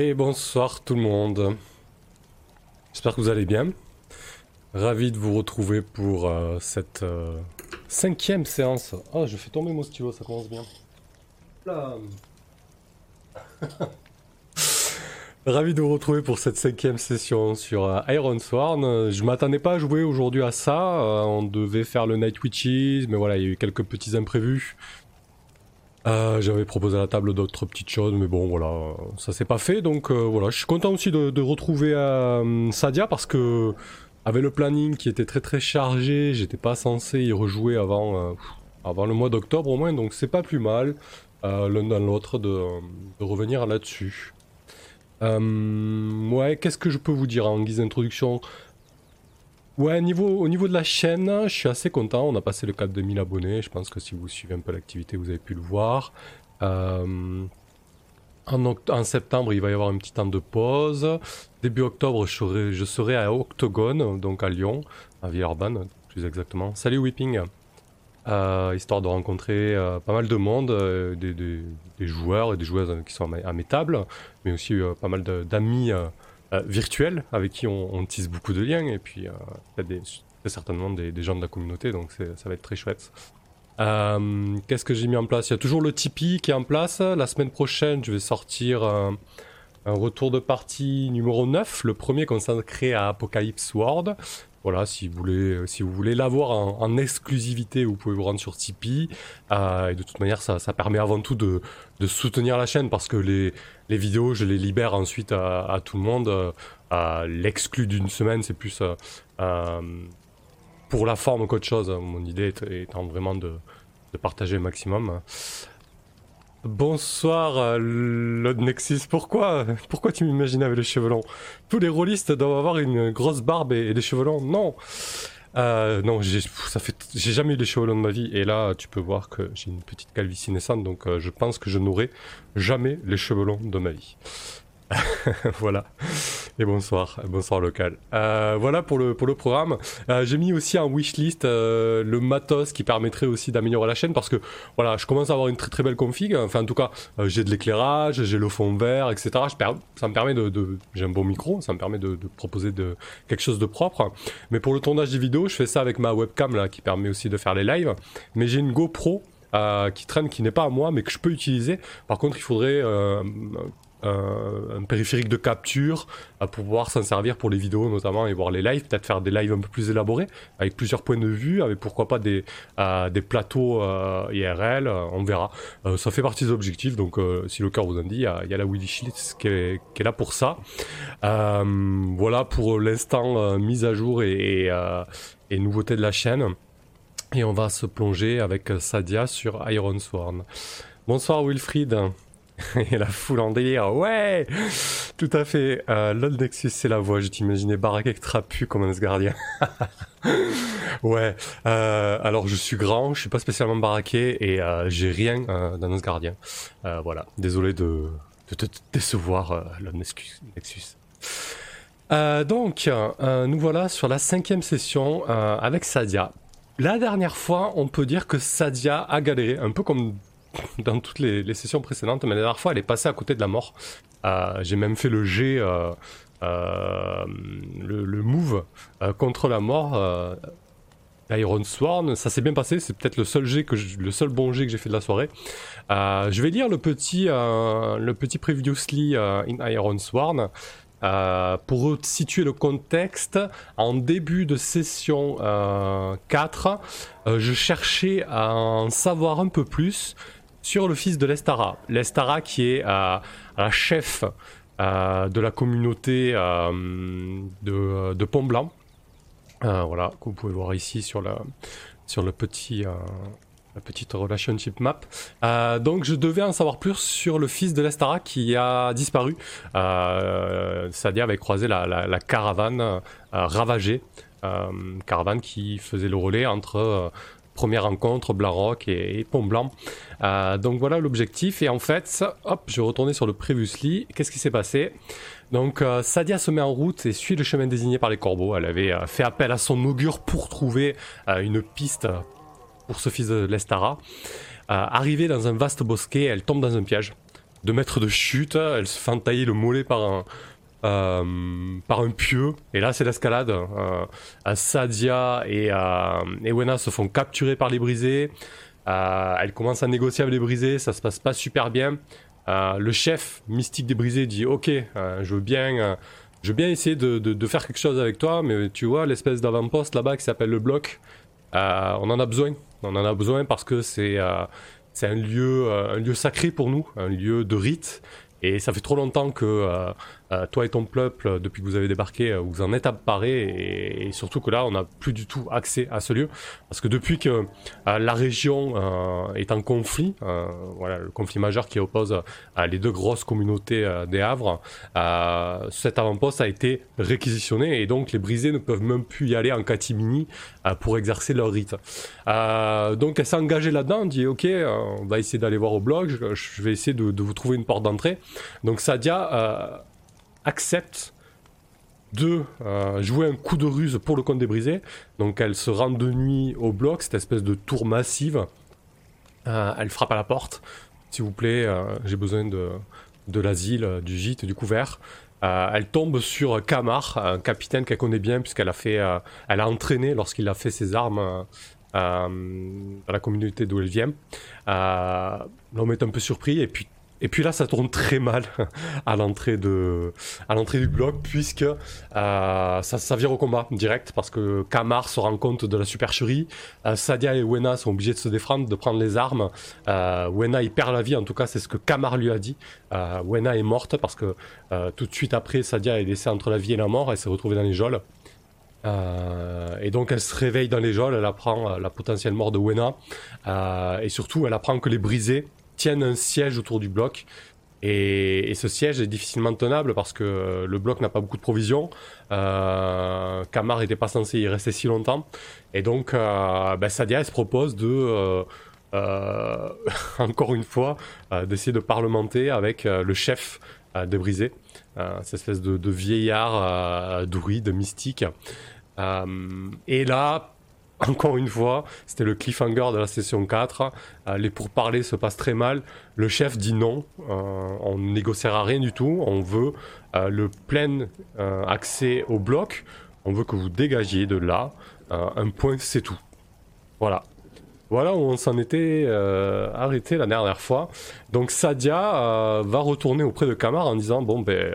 Et bonsoir tout le monde. J'espère que vous allez bien. Ravi de vous retrouver pour euh, cette euh, cinquième séance. Oh, je fais tomber mon stylo, ça commence bien. Ravi de vous retrouver pour cette cinquième session sur euh, Iron Sworn. Je m'attendais pas à jouer aujourd'hui à ça. on devait faire le Night Witches, mais voilà, il y a eu quelques petits imprévus. Euh, j'avais proposé à la table d'autres petites choses, mais bon, voilà, ça s'est pas fait. Donc euh, voilà, je suis content aussi de, retrouver euh, Sadia parce que avec le planning qui était très très chargé, j'étais pas censé y rejouer avant, avant le mois d'octobre au moins, donc c'est pas plus mal l'un dans l'autre de, de, revenir là-dessus. ouais, qu'est-ce que je peux vous dire en guise d'introduction? Ouais, niveau, au niveau de la chaîne, je suis assez content. On a passé le cap de 1000 abonnés. Je pense que si vous suivez un peu l'activité, vous avez pu le voir. Euh, en, septembre, il va y avoir un petit temps de pause. Début octobre, je serai, je serai à Octogone, donc à Lyon, à Villeurbanne, plus exactement. Salut Whipping euh, Histoire de rencontrer euh, pas mal de monde, des, joueurs et des joueuses qui sont à mes tables, mais aussi pas mal d'amis euh, avec qui on, tisse beaucoup de liens et puis euh, il y a certainement des, gens de la communauté donc ça va être très chouette. Euh, qu'est-ce que j'ai mis en place? Il y a toujours le Tipeee qui est en place. La semaine prochaine, je vais sortir un, retour de partie numéro 9, le premier consacré à Apocalypse World. Voilà, si vous voulez, si vous voulez l'avoir en, exclusivité, vous pouvez vous rendre sur Tipeee. et de toute manière, ça, permet avant tout de, de, soutenir la chaîne parce que les, vidéos, je les libère ensuite à, tout le monde. À l'exclu d'une semaine, c'est plus euh, euh, pour la forme qu'autre chose. Mon idée étant vraiment de, partager le maximum. Bonsoir, euh, Lord Nexus. Pourquoi Pourquoi tu m'imagines avec les cheveux longs? Tous les rôlistes doivent avoir une grosse barbe et, des cheveux longs. Non euh, non, j'ai, ça fait, j'ai jamais eu des cheveux longs de ma vie, et là, tu peux voir que j'ai une petite calvitie naissante, donc euh, je pense que je n'aurai jamais les cheveux longs de ma vie. voilà. Et bonsoir, bonsoir local. Euh, voilà pour le, programme. Euh, j'ai mis aussi en wishlist euh, le matos qui permettrait aussi d'améliorer la chaîne parce que voilà, je commence à avoir une très très belle config. Enfin, en tout cas, j'ai de l'éclairage, j'ai le fond vert, etc. ça me permet de, j'ai un bon micro, ça me permet de, proposer quelque chose de propre. Mais pour le tournage des vidéos, je fais ça avec ma webcam là qui permet aussi de faire les lives. Mais j'ai une GoPro. qui traîne, qui n'est pas à moi, mais que je peux utiliser. Par contre, il faudrait un périphérique de capture pour pouvoir s'en servir pour les vidéos notamment et voir les lives, peut-être faire des lives un peu plus élaborés avec plusieurs points de vue, avec pourquoi pas des, euh, des plateaux euh, IRL, euh, on verra. ça fait partie des objectifs, donc si le cœur vous en dit, il y a, la qui est, qui est là pour ça. voilà pour l'instant mise à jour et, et, nouveautés de la chaîne. Et on va se plonger avec Sadia sur Iron Sworn. Bonsoir Wilfried. et la foule en délire. Ouais Tout à fait. Euh, Nexus, c'est la voix. Je t'imaginais Barak avec trapu comme un gardien. ouais. Euh, alors, je suis grand, je suis pas spécialement baraqué et euh, j'ai rien euh, d'un gardien. Euh, voilà. Désolé de, te décevoir, euh, Nexus. donc, nous voilà sur la cinquième session avec Sadia. La dernière fois, on peut dire que Sadia a galéré, un peu comme dans toutes les, sessions précédentes, mais la dernière fois, elle est passée à côté de la mort. Euh, j'ai même fait le G, euh, euh, le, move contre la mort. Iron Sworn, ça s'est bien passé, c'est peut-être le seul G que le seul bon G que j'ai fait de la soirée. je vais lire le petit, le petit previously in Iron Sworn. pour situer le contexte, en début de session 4, je cherchais à en savoir un peu plus sur le fils de Lestara. Lestara qui est euh, la chef euh, de la communauté euh, de, Pont Blanc. voilà, que vous pouvez voir ici sur, la, sur le petit, la petite relationship map. donc je devais en savoir plus sur le fils de Lestara qui a disparu. Sadia avait croisé la caravane ravagée. caravane qui faisait le relais entre première rencontre, Blanc et, et Pont Blanc. Euh, donc voilà l'objectif. Et en fait, hop, je vais retourner sur le previously. Qu'est-ce qui s'est passé? Donc euh, Sadia se met en route et suit le chemin désigné par les corbeaux. Elle avait euh, fait appel à son augure pour trouver une piste pour ce fils de Lestara. arrivée dans un vaste bosquet, elle tombe dans un piège. de mètres de chute. Elle se fait entailler le mollet par un, euh, par un pieu. Et là, c'est l'escalade. Euh, Sadia et, euh, et, Wena se font capturer par les brisés. Euh, elle commence à négocier avec les brisés. Ça se passe pas super bien. Euh, le chef mystique des brisés dit Ok, je veux bien. je veux bien essayer de, de, de, faire quelque chose avec toi, mais tu vois, l'espèce d'avant-poste là-bas qui s'appelle le bloc, on en a besoin. On en a besoin parce que c'est c'est un lieu, un lieu sacré pour nous, un lieu de rite. Et ça fait trop longtemps que euh, euh, toi et ton peuple, depuis que vous avez débarqué, euh, vous en êtes apparé et, surtout que là, on n'a plus du tout accès à ce lieu. Parce que depuis que la région est en conflit, voilà, le conflit majeur qui oppose les deux grosses communautés des Havres, cet avant-poste a été réquisitionné et donc les brisés ne peuvent même plus y aller en catimini pour exercer leur rite. donc elle s'est engagée là-dedans, dit ok, on va essayer d'aller voir au blog, je, vais essayer de, vous trouver une porte d'entrée. Donc Sadia accepte de euh, jouer un coup de ruse pour le compte des brisés. Donc elle se rend de nuit au bloc, cette espèce de tour massive. Euh, elle frappe à la porte. S'il vous plaît, euh, j'ai besoin de, de l'asile, du gîte, du couvert. elle tombe sur Kamar, un capitaine qu'elle connaît bien puisqu'elle a fait, elle a entraîné lorsqu'il a fait ses armes dans la communauté d'où elle vient. L'homme est un peu surpris et puis et puis là, ça tourne très mal à l'entrée de, à l'entrée du bloc, puisque euh, ça, ça vire au combat direct, parce que Kamar se rend compte de la supercherie. Euh, Sadia et Wena sont obligés de se défendre, de prendre les armes. Euh, Wena, perd la vie, en tout cas, c'est ce que Kamar lui a dit. Wena est morte parce que tout de suite après, Sadia est laissée entre la vie et la mort. Elle s'est retrouvée dans les geôles. Et donc elle se réveille dans les geôles, elle apprend la potentielle mort de Wena, et surtout elle apprend que les brisés tiennent un siège autour du bloc. Et, ce siège est difficilement tenable parce que le bloc n'a pas beaucoup de provisions. Euh, Kamar n'était pas censé y rester si longtemps. Et donc, euh, ben Sadia se propose de, euh, euh encore une fois, euh, d'essayer de parlementer avec le chef de Brisé, cette espèce de, de vieillard de mystique. et là, encore une fois, c'était le cliffhanger de la session 4. Euh, les pourparlers se passent très mal. Le chef dit non, euh, on ne négociera rien du tout. On veut euh, le plein accès au bloc. On veut que vous dégagiez de là. un point, c'est tout. Voilà. Voilà où on s'en était arrêté la dernière fois. Donc Sadia va retourner auprès de Kamar en disant bon ben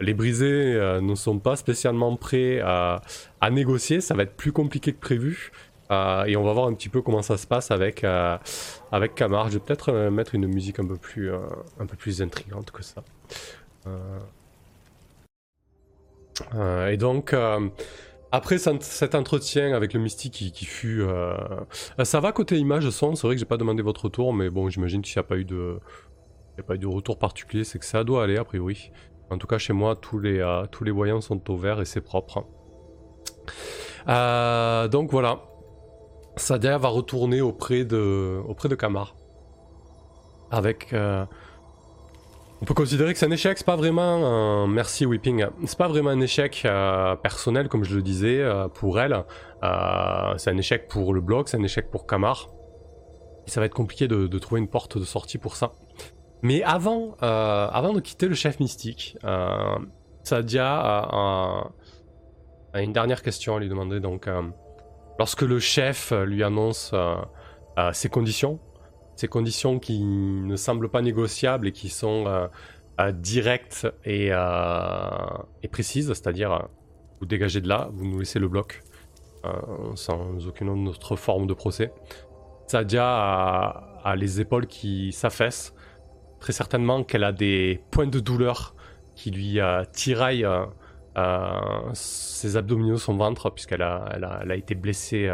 les brisés euh, ne sont pas spécialement prêts à, négocier, ça va être plus compliqué que prévu. Euh, et on va voir un petit peu comment ça se passe avec, euh, avec Kamar. Je vais peut-être mettre une musique un peu plus, un peu plus intrigante que ça. et donc, après cet entretien avec le mystique qui, fut... ça va côté image son, c'est vrai que j'ai pas demandé votre retour, mais bon, j'imagine qu'il n'y a pas eu de... Il n'y a pas eu de retour particulier, c'est que ça doit aller a priori. En tout cas, chez moi, tous les, euh, tous les voyants sont au vert et c'est propre. Euh, donc voilà. Sadia va retourner auprès de, auprès de Kamar. Avec. Euh, on peut considérer que c'est un échec, c'est pas vraiment. Merci Whipping. C'est pas vraiment un échec personnel, comme je le disais, pour elle. c'est un échec pour le blog, c'est un échec pour Kamar. Et ça va être compliqué de trouver une porte de sortie pour ça. Mais avant, euh, avant de quitter le chef mystique, euh, Sadia a, une dernière question à lui demander. Donc, euh, lorsque le chef lui annonce ses conditions, ces conditions qui ne semblent pas négociables et qui sont directes et, précises, c'est-à-dire vous dégagez de là, vous nous laissez le bloc sans aucune autre forme de procès. Sadia a les épaules qui s'affaissent très certainement qu'elle a des points de douleur qui lui euh, tiraillent euh, euh, ses abdominaux, son ventre, puisqu'elle a, été blessée,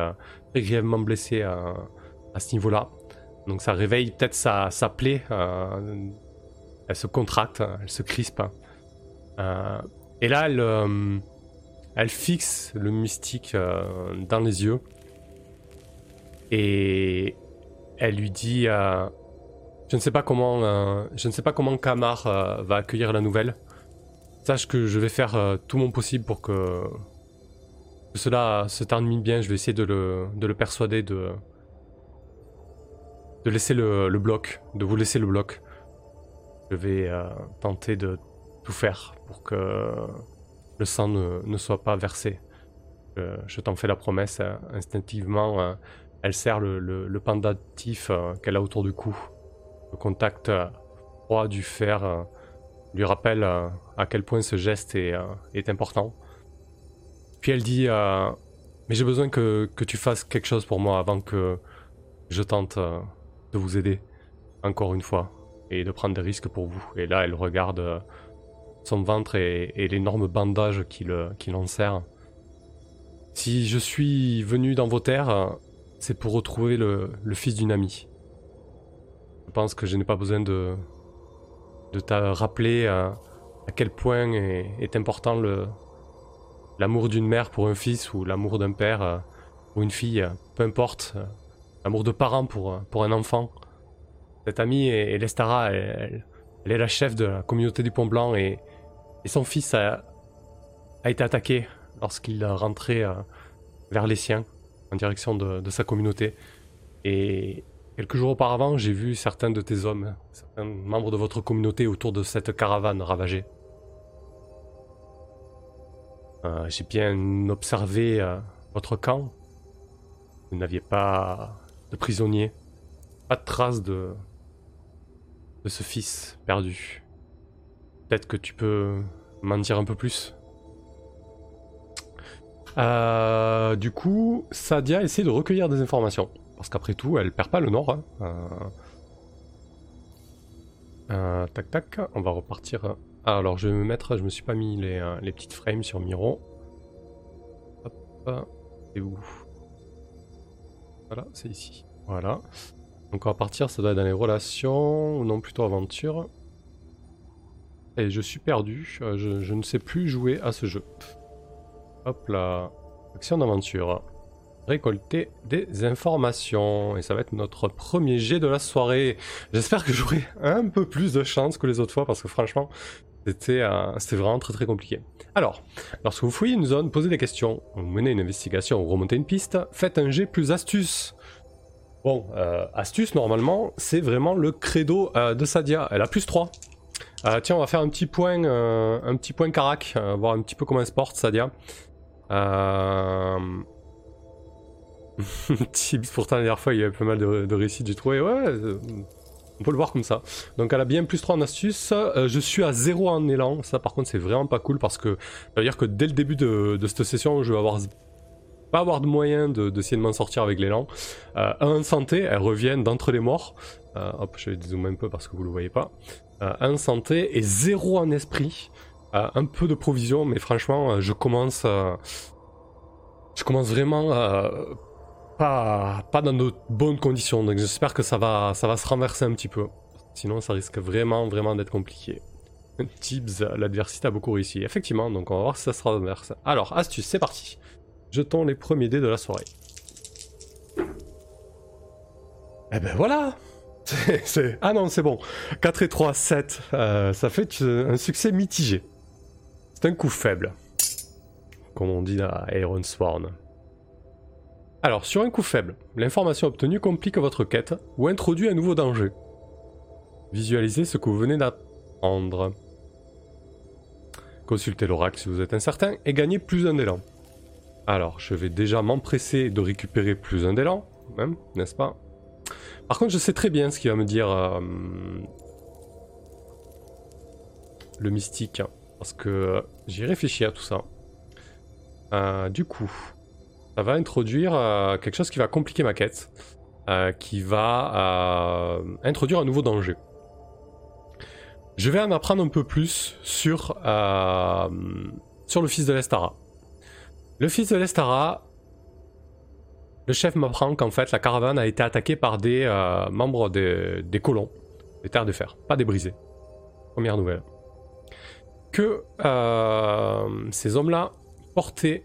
très grièvement blessée à ce niveau-là. Donc ça réveille peut-être sa, sa plaie, elle se contracte, elle se crispe. et là, elle, elle fixe le mystique dans les yeux et elle lui dit je ne sais pas comment, euh, je ne sais pas comment Kamar euh, va accueillir la nouvelle. Sache que je vais faire euh, tout mon possible pour que, cela se termine bien. Je vais essayer de le, de le persuader de, de laisser le, bloc, de vous laisser le bloc. je vais tenter de tout faire pour que le sang ne, soit pas versé. je t'en fais la promesse, instinctivement, elle serre le, le, pendatif qu'elle a autour du cou. Le contact froid du fer lui rappelle à quel point ce geste est, important. Puis elle dit Mais j'ai besoin que, que, tu fasses quelque chose pour moi avant que je tente de vous aider, encore une fois, et de prendre des risques pour vous. Et là, elle regarde son ventre et, l'énorme bandage qui, le, qui l'enserre. Si je suis venu dans vos terres, c'est pour retrouver le, fils d'une amie. Pense que je n'ai pas besoin de, de te rappeler à, quel point est, important l'amour d'une mère pour un fils ou l'amour d'un père ou une fille, peu importe, l'amour de parents pour, pour un enfant. Cette amie, Lestara, elle, est la chef de la communauté du Pont Blanc et, et son fils a, été attaqué lorsqu'il rentrait euh, vers les siens, en direction de, sa communauté. Et quelques jours auparavant, j'ai vu certains de tes hommes, certains membres de votre communauté autour de cette caravane ravagée. Euh, j'ai bien observé euh, votre camp. Vous n'aviez pas de prisonniers, pas de traces de, ce fils perdu. Peut-être que tu peux m'en dire un peu plus. Euh, du coup, Sadia essaie de recueillir des informations. Parce qu'après tout, elle perd pas le nord. Hein. Euh, euh, tac tac, on va repartir. Ah, alors je vais me mettre, je me suis pas mis les, les petites frames sur Miro. Hop, c'est où? Voilà, c'est ici. Voilà. Donc on va partir, ça doit être dans les relations, ou non plutôt aventure. Et je suis perdu, euh, je, ne sais plus jouer à ce jeu. Hop là, action d'aventure. Récolter des informations. Et ça va être notre premier jet de la soirée. J'espère que j'aurai un peu plus de chance que les autres fois parce que franchement, c'était euh, vraiment très très compliqué. Alors, lorsque vous fouillez une zone, posez des questions, vous menez une investigation ou remontez une piste, faites un jet plus astuce. Bon, euh, astuce normalement, c'est vraiment le credo de Sadia. Elle a plus 3. Euh, tiens, on va faire un petit point, euh, un petit point carac, euh, voir un petit peu comment elle se porte, Sadia. Tips, pourtant la dernière fois il y avait pas mal de, récits du trouvé. Ouais, on peut le voir comme ça. Donc elle a bien plus 3 en astuce. je suis à 0 en élan. Ça par contre c'est vraiment pas cool parce que ça veut dire que dès le début de, cette session je vais avoir pas avoir de moyen d'essayer de, m'en sortir avec l'élan. Euh, santé, elle revient d'entre les morts. hop, je vais dézoomer un peu parce que vous le voyez pas. Euh, un santé et zéro en esprit. Euh, un peu de provision, mais franchement, euh, je commence, je commence vraiment pas, pas dans de bonnes conditions. Donc j'espère que ça va, ça va se renverser un petit peu. Sinon, ça risque vraiment, vraiment d'être compliqué. Tips, l'adversité a beaucoup réussi. Effectivement, donc on va voir si ça se renverse. Alors, astuce, c'est parti. Jetons les premiers dés de la soirée. Eh ben voilà Ah non, c'est bon. 4 et 3, 7. Euh, ça fait un succès mitigé. C'est un coup faible. Comme on dit à Iron Sworn. Alors, sur un coup faible, l'information obtenue complique votre quête ou introduit un nouveau danger. Visualisez ce que vous venez d'apprendre. Consultez l'oracle si vous êtes incertain et gagnez plus un. Alors, je vais déjà m'empresser de récupérer plus un élan, même, n'est-ce pas? Par contre, je sais très bien ce qu'il va me dire euh, le mystique, hein, parce que j'ai réfléchi à tout ça. Euh, du coup, ça va introduire euh, quelque chose qui va compliquer ma quête, qui va introduire un nouveau danger. Je vais en apprendre un peu plus sur, sur le fils de l'Estara. Le fils de l'Estara le chef m'apprend qu'en fait la caravane a été attaquée par des euh, membres des, colons, des terres de fer, pas des brisés. Première nouvelle. Que euh, ces hommes-là portaient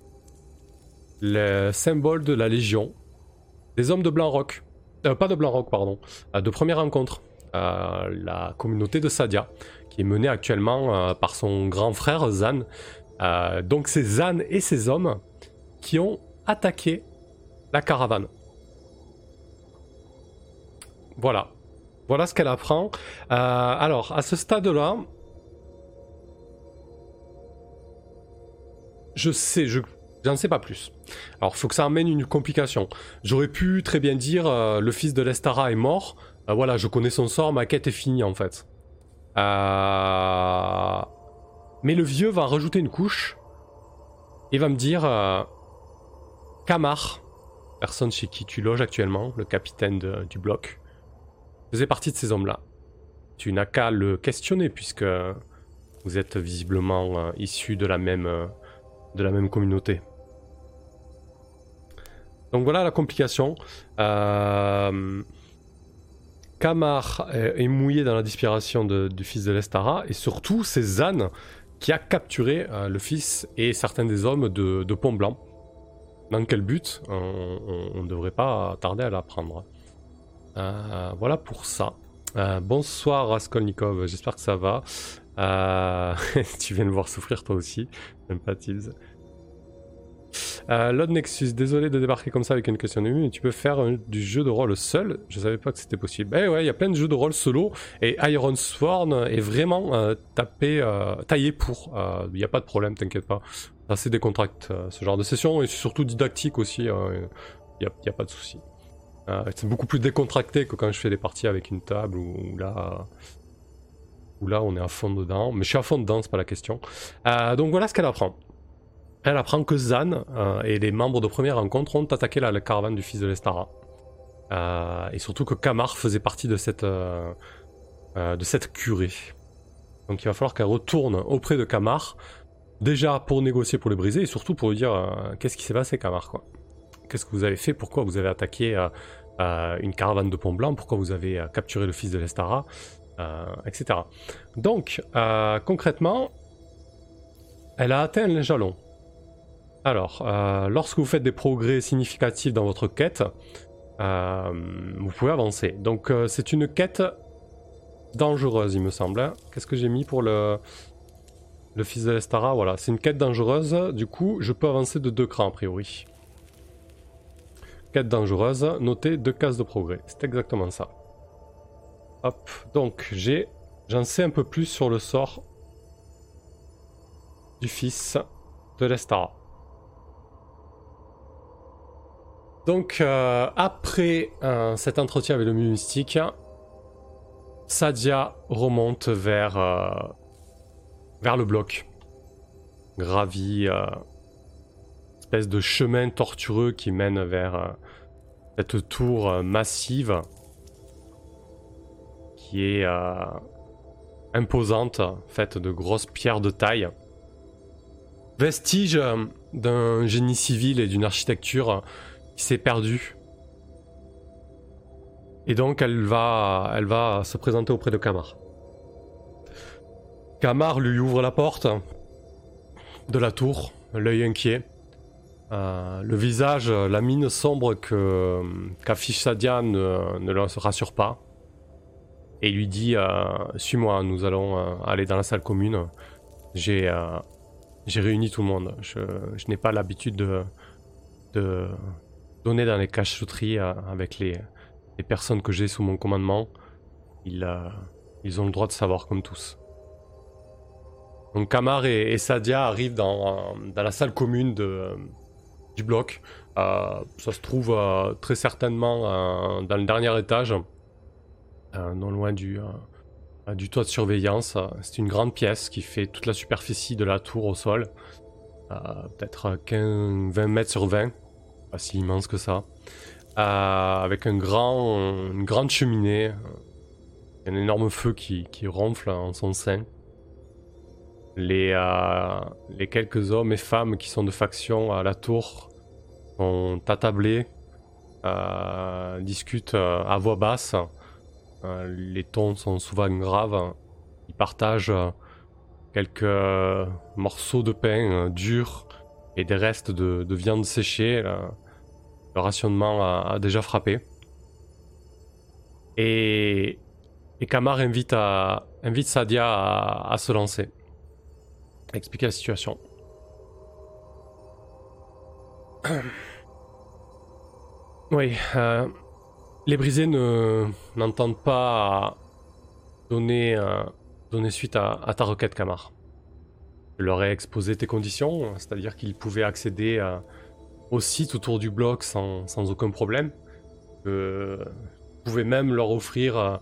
le symbole de la Légion, des hommes de Blanc Rock, euh, pas de Blanc Rock, pardon, de première rencontre, la communauté de Sadia, qui est menée actuellement par son grand frère Zan. donc c'est Zan et ses hommes qui ont attaqué la caravane. Voilà. Voilà ce qu'elle apprend. Euh, alors, à ce stade-là, je sais, je j'en sais pas plus. Alors, faut que ça amène une complication. J'aurais pu très bien dire euh, le fils de Lestara est mort. Euh, voilà, je connais son sort, ma quête est finie en fait. Mais le vieux va rajouter une couche et va me dire Kamar, personne chez qui tu loges actuellement, le capitaine du bloc, faisait partie de ces hommes-là. Tu n'as qu'à le questionner puisque vous êtes visiblement euh, issus de la même euh, de la même communauté. Donc voilà la complication. Euh, Kamar est, mouillé dans la disparition du fils de l'Estara et surtout c'est Zan qui a capturé le fils et certains des hommes de, Pont Blanc. Dans quel but? On ne devrait pas tarder à l'apprendre. Euh, voilà pour ça. Euh, bonsoir Raskolnikov, j'espère que ça va. Euh, tu viens de voir souffrir toi aussi, même Lord Nexus, désolé de débarquer comme ça avec une question de mais tu peux faire du jeu de rôle seul? Je savais pas que c'était possible. Eh ouais, il y a plein de jeux de rôle solo et Iron Sworn est vraiment tapé, taillé pour. Il n'y a pas de problème, t'inquiète pas. C'est des contracts, ce genre de session et surtout didactique aussi. Il n'y a, pas de souci. Euh, c'est beaucoup plus décontracté que quand je fais des parties avec une table où, là, où là on est à fond dedans. Mais je suis à fond dedans, c'est pas la question. Euh, donc voilà ce qu'elle apprend. Elle apprend que Zan euh, et les membres de première rencontre ont attaqué la, caravane du fils de l'Estara. et surtout que Kamar faisait partie de cette, cette curée. Donc il va falloir qu'elle retourne auprès de Kamar, déjà pour négocier pour le briser et surtout pour lui dire qu'est-ce qui s'est passé Kamar quoi. Qu'est-ce que vous avez fait? Pourquoi vous avez attaqué une caravane de pont blanc, pourquoi vous avez euh, capturé le fils de l'Estara, euh, etc. Donc, euh, concrètement, elle a atteint les jalons. Alors, lorsque vous faites des progrès significatifs dans votre quête, vous pouvez avancer. Donc, c'est une quête dangereuse, il me semble. Hein. Qu'est-ce que j'ai mis pour le, le fils de l'Estara? Voilà, c'est une quête dangereuse. Du coup, je peux avancer de deux crans, a priori. Quête dangereuse, notez deux cases de progrès. C'est exactement ça. Hop, donc j'ai, j'en sais un peu plus sur le sort du fils de l'Estara. Donc euh, après euh, cet entretien avec le mystique, Sadia remonte vers, euh, le bloc. Gravit espèce de chemin tortueux qui mène vers cette tour massive qui est imposante, faite de grosses pierres de taille. Vestige d'un génie civil et d'une architecture s'est perdue. Et donc elle va, elle va se présenter auprès de Kamar. Kamar lui ouvre la porte de la tour, l'œil inquiet. Euh, le visage, la mine sombre que qu'affiche Sadia ne, ne le rassure pas. Et lui dit euh, Suis-moi, nous allons euh, aller dans la salle commune. J'ai réuni tout le monde. Je, je n'ai pas l'habitude de, de dans les cacheteries avec les, personnes que j'ai sous mon commandement. Ils, ils ont le droit de savoir comme tous. Donc Kamar et, Sadia arrivent dans, dans la salle commune de, bloc. Euh, ça se trouve euh, très certainement euh, dans le dernier étage, non loin du, du toit de surveillance. C'est une grande pièce qui fait toute la superficie de la tour au sol. Peut-être 20 mètres sur 20, pas si immense que ça. avec un grand, une grande cheminée, un énorme feu qui, qui ronfle en son sein. Les, les, quelques hommes et femmes qui sont de faction à la tour sont attablés, euh, discutent euh, à voix basse. Euh, les tons sont souvent graves. Ils partagent quelques morceaux de pain durs et des restes de, viande séchée. Le rationnement a, déjà frappé. Et, Kamar invite, à, Sadia à, à se lancer. Expliquer la situation. Oui, euh, Les brisés ne n'entendent pas donner, euh, donner suite à, ta requête, Kamar. Je leur ai exposé tes conditions, c'est-à-dire qu'ils pouvaient accéder au site autour du bloc sans, sans aucun problème. Euh, vous pouvez même leur offrir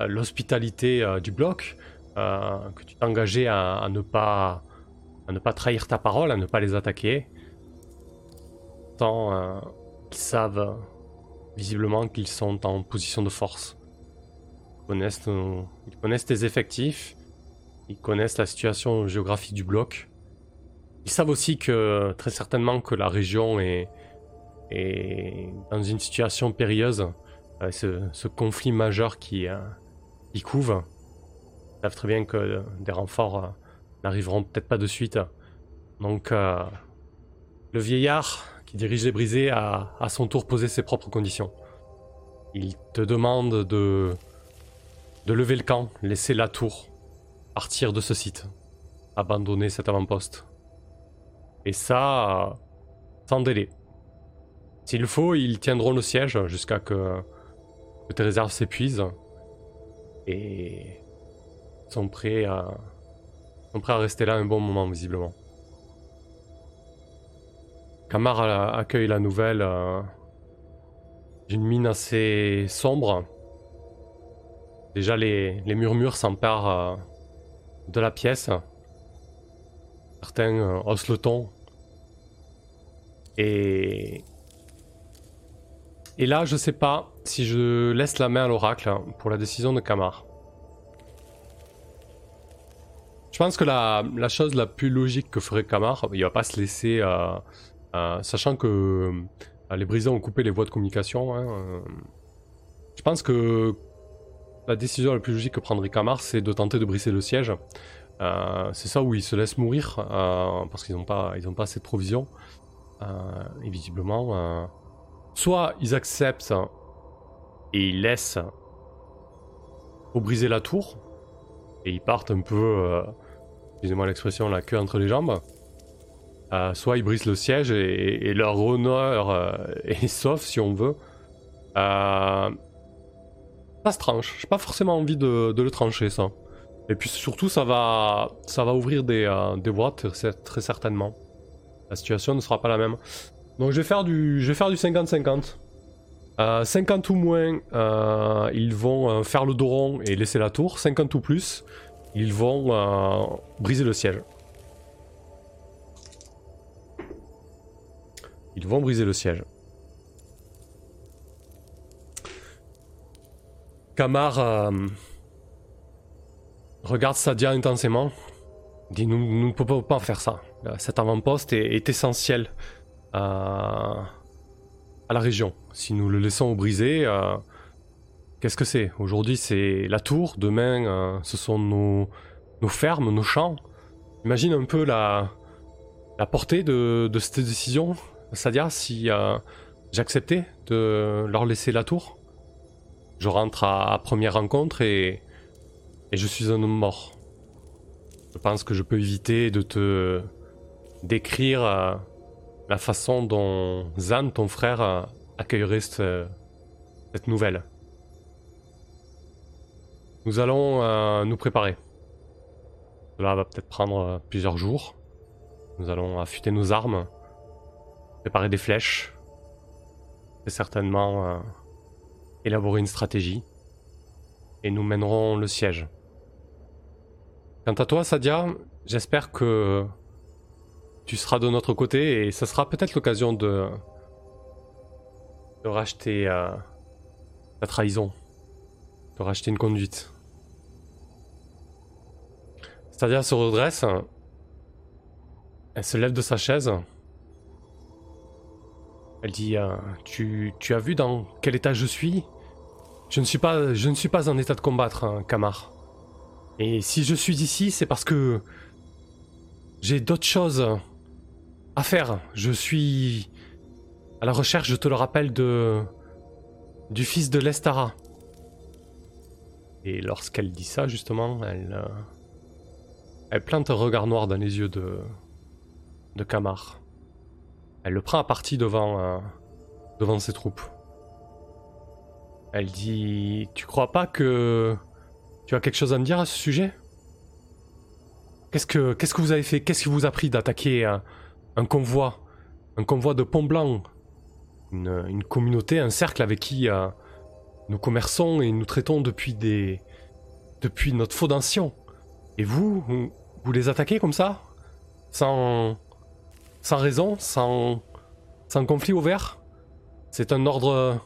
l'hospitalité du bloc, que tu t'engageais à, à, ne pas, à ne pas trahir ta parole, à ne pas les attaquer. Tant qu'ils savent visiblement qu'ils sont en position de force. Ils connaissent, ils connaissent tes effectifs, ils connaissent la situation géographique du bloc. Ils savent aussi que très certainement que la région est, dans une situation périlleuse, euh, ce, conflit majeur qui, euh, qui couve. Ils savent très bien que des renforts euh, n'arriveront peut-être pas de suite. Donc le vieillard qui dirige les brisés a à son tour posé ses propres conditions. Il te demande de, de lever le camp, laisser la tour, partir de ce site, abandonner cet avant-poste. Et ça, sans délai. S'il faut, ils tiendront le siège jusqu'à que, que tes réserves s'épuisent. Et sont prêts à, sont prêts à rester là un bon moment, visiblement. Kamar accueille la nouvelle euh, d'une mine assez sombre. Déjà, les, murmures s'emparent euh, de la pièce. Certains euh, haussent le ton. Et... Et là, je sais pas si je laisse la main à l'oracle pour la décision de Kamar. Je pense que la, chose la plus logique que ferait Kamar, il va pas se laisser euh, sachant que euh, les brisés ont coupé les voies de communication, hein, euh, je pense que la décision la plus logique que prendrait Kamar, c'est de tenter de briser le siège. c'est ça où ils se laissent mourir, parce qu'ils n'ont pas, pas assez de provisions. et visiblement, soit ils acceptent et ils laissent pour briser la tour, et ils partent un peu, excusez-moi l'expression, la queue entre les jambes. Euh, soit ils brisent le siège et, leur honneur euh, est sauf si on veut. Euh, ça se tranche. J'ai pas forcément envie de, le trancher ça. Et puis surtout ça va, ça va ouvrir des, des voies très, certainement. La situation ne sera pas la même. Donc je vais faire du, je vais faire du 50-50. 50 ou moins, ils vont faire le dos rond et laisser la tour. 50 ou plus, ils vont briser le siège. Ils vont briser le siège. Kamar euh, regarde Sadia intensément. Dit nous, ne pouvons pas faire ça. Euh, cet avant-poste est, essentiel à, la région. Si nous le laissons briser, euh, qu'est-ce que c'est? Aujourd'hui c'est la tour, demain ce sont nos, fermes, nos champs. Imagine un peu la, portée de, de cette décision Sadia, si euh, j'acceptais de leur laisser la tour, je rentre à, première rencontre et, et je suis un homme mort. Je pense que je peux éviter de te décrire euh, la façon dont Zan, ton frère, euh, accueillerait cette, cette, nouvelle. Nous allons nous préparer. Cela va peut-être prendre plusieurs jours. Nous allons affûter nos armes préparer des flèches, et certainement euh, élaborer une stratégie, et nous mènerons le siège. Quant à toi, Sadia, j'espère que tu seras de notre côté et ce sera peut-être l'occasion de, de racheter euh, la trahison, de racheter une conduite. Sadia se redresse, elle se lève de sa chaise. Elle dit euh, tu, as vu dans quel état je suis? Je ne suis, pas, en état de combattre, hein, Kamar. Et si je suis ici, c'est parce que j'ai d'autres choses à faire. Je suis à la recherche, je te le rappelle, de du fils de Lestara. Et lorsqu'elle dit ça, justement, elle, euh, elle plante un regard noir dans les yeux de, de Kamar. Elle le prend à partie devant, euh, devant ses troupes. Elle dit Tu crois pas que tu as quelque chose à me dire à ce sujet? Qu'est-ce que, vous avez fait? Qu'est-ce qui vous a pris d'attaquer un, convoi Un convoi de Pont Blanc? Une, communauté, un cercle avec qui euh, nous commerçons et nous traitons depuis des. depuis notre fondation. Et vous, vous, vous les attaquez comme ça? Sans. sans raison? Sans. sans conflit ouvert? C'est un ordre.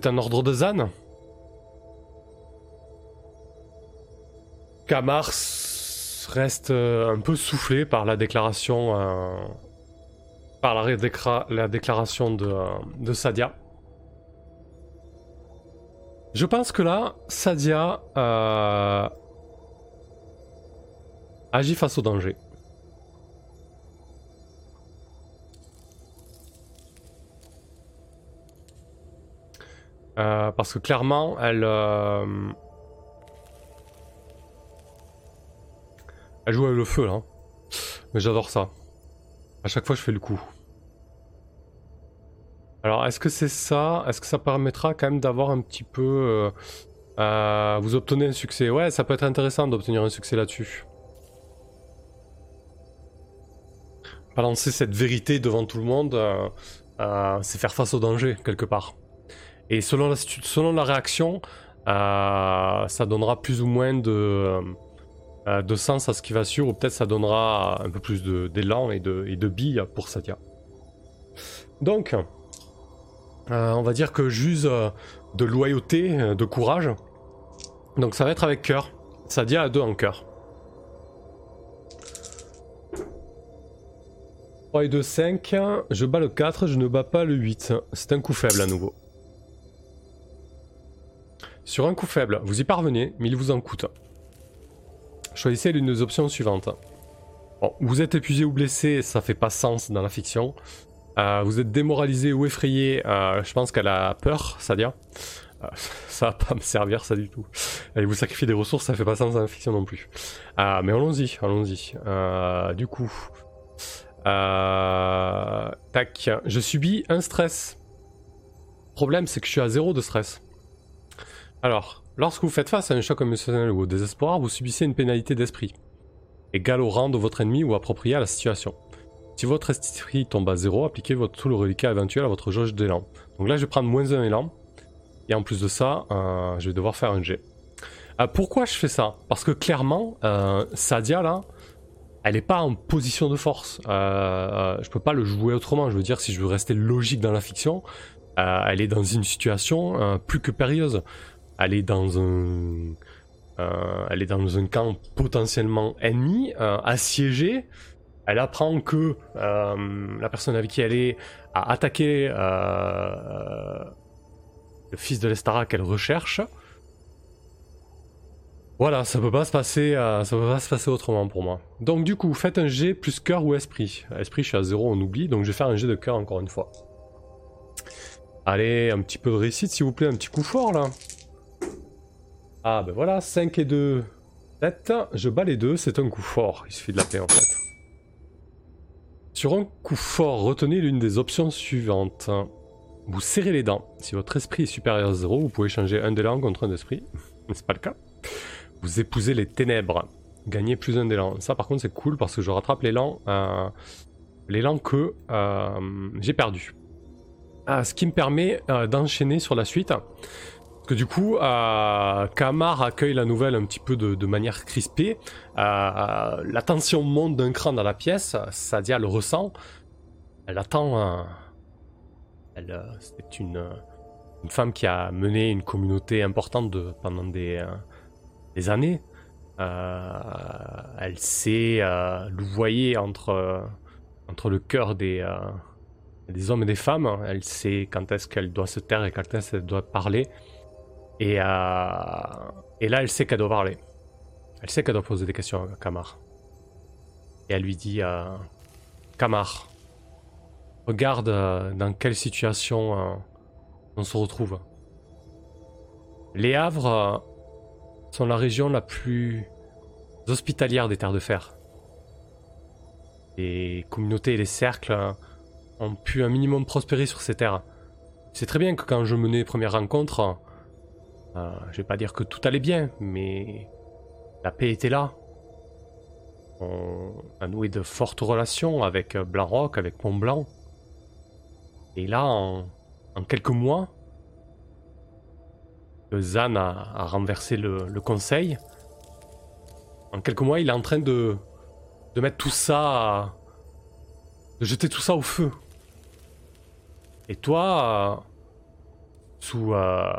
C'est un ordre de Zan Kamar reste euh, un peu soufflé par la déclaration. euh, par la, déclaration de, euh, de Sadia. Je pense que là, Sadia agit face au danger. Euh, parce que clairement, elle, euh, elle joue avec le feu là. Mais j'adore ça. À chaque fois, je fais le coup. Alors, est-ce que c'est ça? Est-ce que ça permettra quand même d'avoir un petit peu... euh, vous obtenez un succès? Ouais, ça peut être intéressant d'obtenir un succès là-dessus. Balancer cette vérité devant tout le monde, c'est faire face au danger, quelque part. Et selon la, selon la réaction, euh, ça donnera plus ou moins de, euh, de sens à ce qui va suivre, ou peut-être ça donnera un peu plus d'élan et de, et de billes pour Satya. Donc, euh, on va dire que j'use de loyauté, de courage. Donc ça va être avec cœur. Sadia a deux en cœur. 3 et 2, 5. Je bats le 4, je ne bats pas le 8. C'est un coup faible à nouveau. Sur un coup faible, vous y parvenez, mais il vous en coûte. Choisissez l'une des options suivantes. Vous êtes épuisé ou blessé, ça fait pas sens dans la fiction. Euh, vous êtes démoralisé ou effrayé, euh, je pense qu'elle a peur, Sadia. Euh, ça va pas me servir ça du tout. Allez vous sacrifier des ressources, ça fait pas sens dans la fiction non plus. Mais allons-y, allons-y. Du coup, tac, je subis un stress. Problème, c'est que je suis à zéro de stress. Alors, lorsque vous faites face à un choc émotionnel ou au désespoir, vous subissez une pénalité d'esprit, égale au rang de votre ennemi ou appropriée à la situation. Si votre esprit tombe à zéro, appliquez votre tout le reliquat éventuel à votre jauge d'élan. Donc là, je vais prendre moins un élan. Et en plus de ça, euh, je vais devoir faire un jet. Euh, pourquoi je fais ça? Parce que clairement, euh, Sadia là, elle n'est pas en position de force. Je peux pas le jouer autrement. Je veux dire, si je veux rester logique dans la fiction, elle est dans une situation plus que périlleuse. Elle est dans un, euh, dans un camp potentiellement ennemi, euh, assiégé. Elle apprend que euh, la personne avec qui elle est a attaqué le fils de l'Estara qu'elle recherche. Voilà, ça peut pas se peut pas se passer autrement pour moi. Donc du coup, faites un G plus cœur ou esprit. Esprit, je suis à zéro, on oublie, donc je vais faire un G de cœur encore une fois. Allez, un petit peu de réussite s'il vous plaît, un petit coup fort là. Ah ben voilà, 5 et 2, 7. Je bats les deux, c'est un coup fort, il suffit de l'appeler en fait. Sur un coup fort, retenez l'une des options suivantes. Vous serrez les dents. Si votre esprit est supérieur à 0, vous pouvez changer un d'élan contre un d'esprit. Mais c'est pas le cas? Vous épousez les ténèbres. Gagnez plus un d'élan. Ça par contre c'est cool parce que je rattrape l'élan euh, l'élan que euh, j'ai perdu. Ah, ce qui me permet euh, d'enchaîner sur la suite. Que du coup, euh, Kamar accueille la nouvelle un petit peu de, manière crispée. Euh, la tension monte d'un cran dans la pièce. Sadia le ressent. Elle attend. euh, elle, euh, c'est une, euh, femme qui a mené une communauté importante pendant des, euh, années. Euh, elle sait euh, louvoyer entre, euh, entre le cœur des, euh, des hommes et des femmes. Elle sait quand est-ce qu'elle doit se taire et quand est-ce qu'elle doit parler. Et, euh, et là, elle sait qu'elle doit parler. Elle sait qu'elle doit poser des questions à Kamar. Et elle lui dit euh, Kamar, regarde euh, dans quelle situation on se retrouve. Les Havres sont la région la plus hospitalière des terres de fer. Les communautés et les cercles ont pu un minimum prospérer sur ces terres. sais très bien que quand je menais les premières rencontres, euh, je vais pas dire que tout allait bien, mais la paix était là. On a noué de fortes relations avec Blanc-Rock, avec Pont-Blanc. Et là, en, quelques mois, Zan a, renversé le, conseil. En quelques mois, il est en train de, de mettre tout ça, de jeter tout ça au feu. Et toi, sous euh,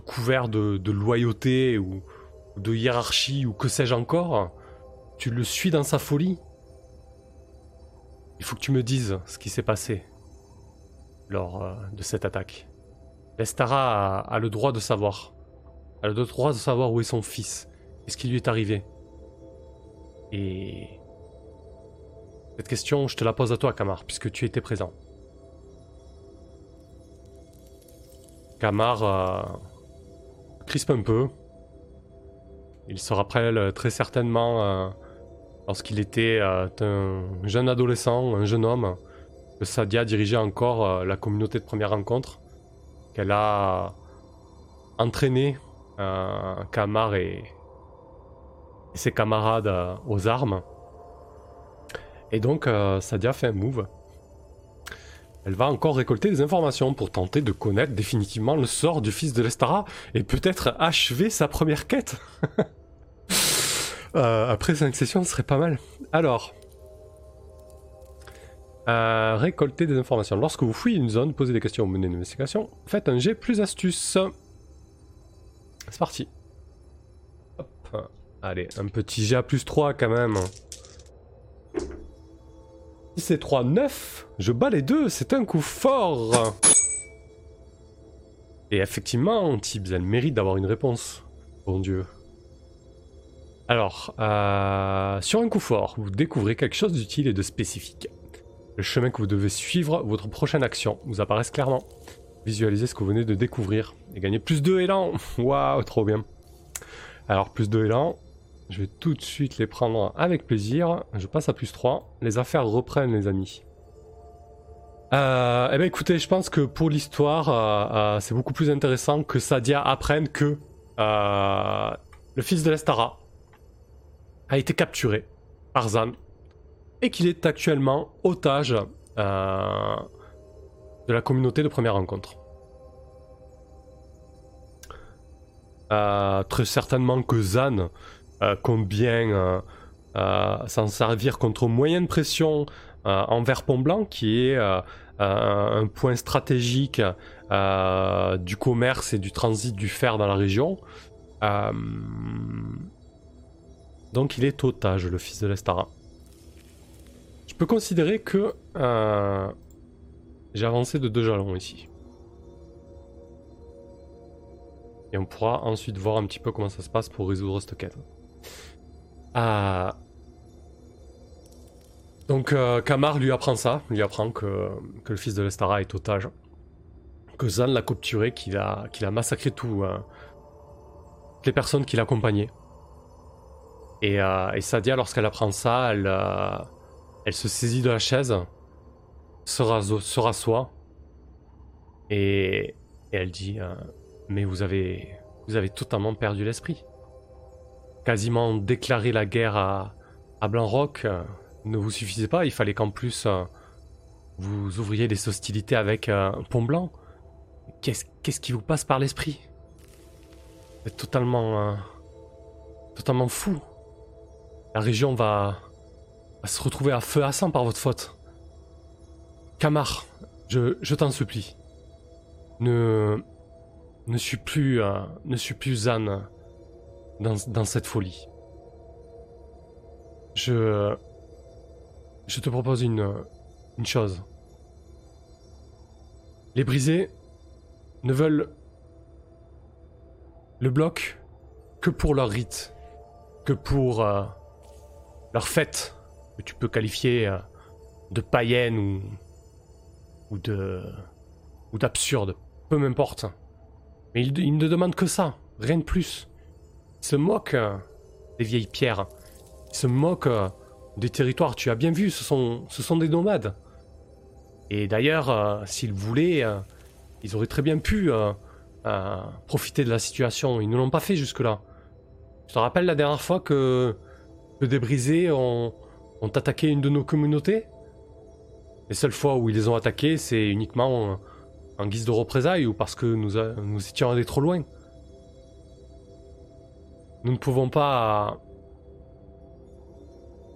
couvert de, loyauté ou de hiérarchie ou que sais-je encore, tu le suis dans sa folie. Il faut que tu me dises ce qui s'est passé lors euh, de cette attaque. Lestara a, le droit de savoir. Elle a le droit de savoir où est son fils. Qu'est-ce qui lui est arrivé. Et... Cette question, je te la pose à toi, Kamar, puisque tu étais présent. Kamar euh, crispe un peu. Il se rappelle très certainement euh, lorsqu'il était euh, un jeune adolescent, un jeune homme, que Sadia dirigeait encore euh, la communauté de première rencontre, qu'elle a entraîné Kamar et, ses camarades aux armes. Et donc Sadia fait un move. Elle va encore récolter des informations pour tenter de connaître définitivement le sort du fils de Lestara et peut-être achever sa première quête. Euh, après 5 sessions, ce serait pas mal. Alors, euh, récolter des informations. Lorsque vous fouillez une zone, posez des questions, menez une investigation, faites un jet plus astuce. C'est parti. Allez, un petit jet plus 3 quand même. Si c'est 3, 9, je bats les deux, c'est un coup fort. Et effectivement, Tibbs, elle mérite d'avoir une réponse. Bon Dieu. Alors, euh, sur un coup fort, vous découvrez quelque chose d'utile et de spécifique. Le chemin que vous devez suivre, votre prochaine action, vous apparaissent clairement. Visualisez ce que vous venez de découvrir et gagnez plus de élan. Waouh, trop bien. Alors, plus de élan, je vais tout de suite les prendre avec plaisir. Je passe à plus 3. Les affaires reprennent, les amis. Euh, eh bien écoutez, je pense que pour l'histoire, euh, c'est beaucoup plus intéressant que Sadia apprenne que le fils de l'Estara a été capturé par Zan et qu'il est actuellement otage euh, de la communauté de première rencontre. Euh, très certainement que Zan euh, compte bien s'en servir contre moyenne pression envers Pont Blanc, qui est un point stratégique du commerce et du transit du fer dans la région. Donc il est otage, le fils de l'Estara. Je peux considérer que euh, j'ai avancé de deux jalons ici. Et on pourra ensuite voir un petit peu comment ça se passe pour résoudre cette quête. Ah. Donc euh, Kamar lui apprend ça, lui apprend que, que le fils de l'Estara est otage. Que Zan l'a capturé, qu'il a, qu'il a massacré tout, euh, les personnes qui l'accompagnaient. Euh, et, Sadia, lorsqu'elle apprend ça, elle, euh, elle se saisit de la chaise, se, rassoit, et, elle dit euh, Mais vous avez, vous avez totalement perdu l'esprit. Quasiment déclarer la guerre à, à Blanc-Rock ne vous suffisait pas, il fallait qu'en plus vous ouvriez des hostilités avec Pont-Blanc. Qu'est-ce qui vous passe par l'esprit? Êtes totalement. totalement fou. La région va, se retrouver à feu à sang par votre faute. Kamar, je, t'en supplie. Ne, ne suis plus, euh, ne suis plus Zan dans, cette folie. Je, te propose une, une chose. Les brisés ne veulent le bloc que pour leur rite, que pour euh, leur fête, que tu peux qualifier euh, de païenne ou, ou de ou d'absurde, peu m'importe. Mais ils, ne demandent que ça, rien de plus. Se moquent euh, des vieilles pierres. Ils se moquent euh, des territoires. Tu as bien vu, ce sont, des nomades. Et d'ailleurs, s'ils voulaient, Ils auraient très bien pu euh, euh, profiter de la situation. Ils ne l'ont pas fait jusque-là. Je te rappelle la dernière fois que, des brisés ont, attaqué une de nos communautés Les seules fois où ils les ont attaqués, c'est uniquement en, guise de représailles ou parce que nous étions allés trop loin. Nous ne pouvons pas...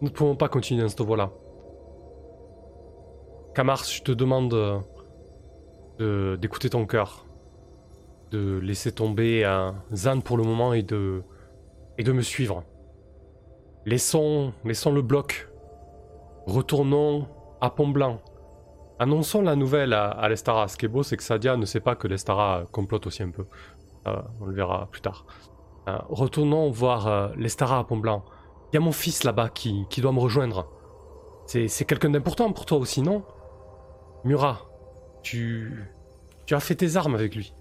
Nous ne pouvons pas continuer dans cette voie-là. Kamar, je te demande d'écouter ton cœur. De laisser tomber un Zan pour le moment et de, me suivre. Laissons, laissons le bloc. Retournons à Pont-Blanc. Annonçons la nouvelle à, l'Estara. Ce qui est beau, c'est que Sadia ne sait pas que l'Estara complote aussi un peu. Euh, on le verra plus tard. Euh, retournons voir euh, l'Estara à Pont-Blanc. Il y a mon fils là-bas qui, qui doit me rejoindre. C'est quelqu'un d'important pour toi aussi, non? Murat, tu, tu as fait tes armes avec lui.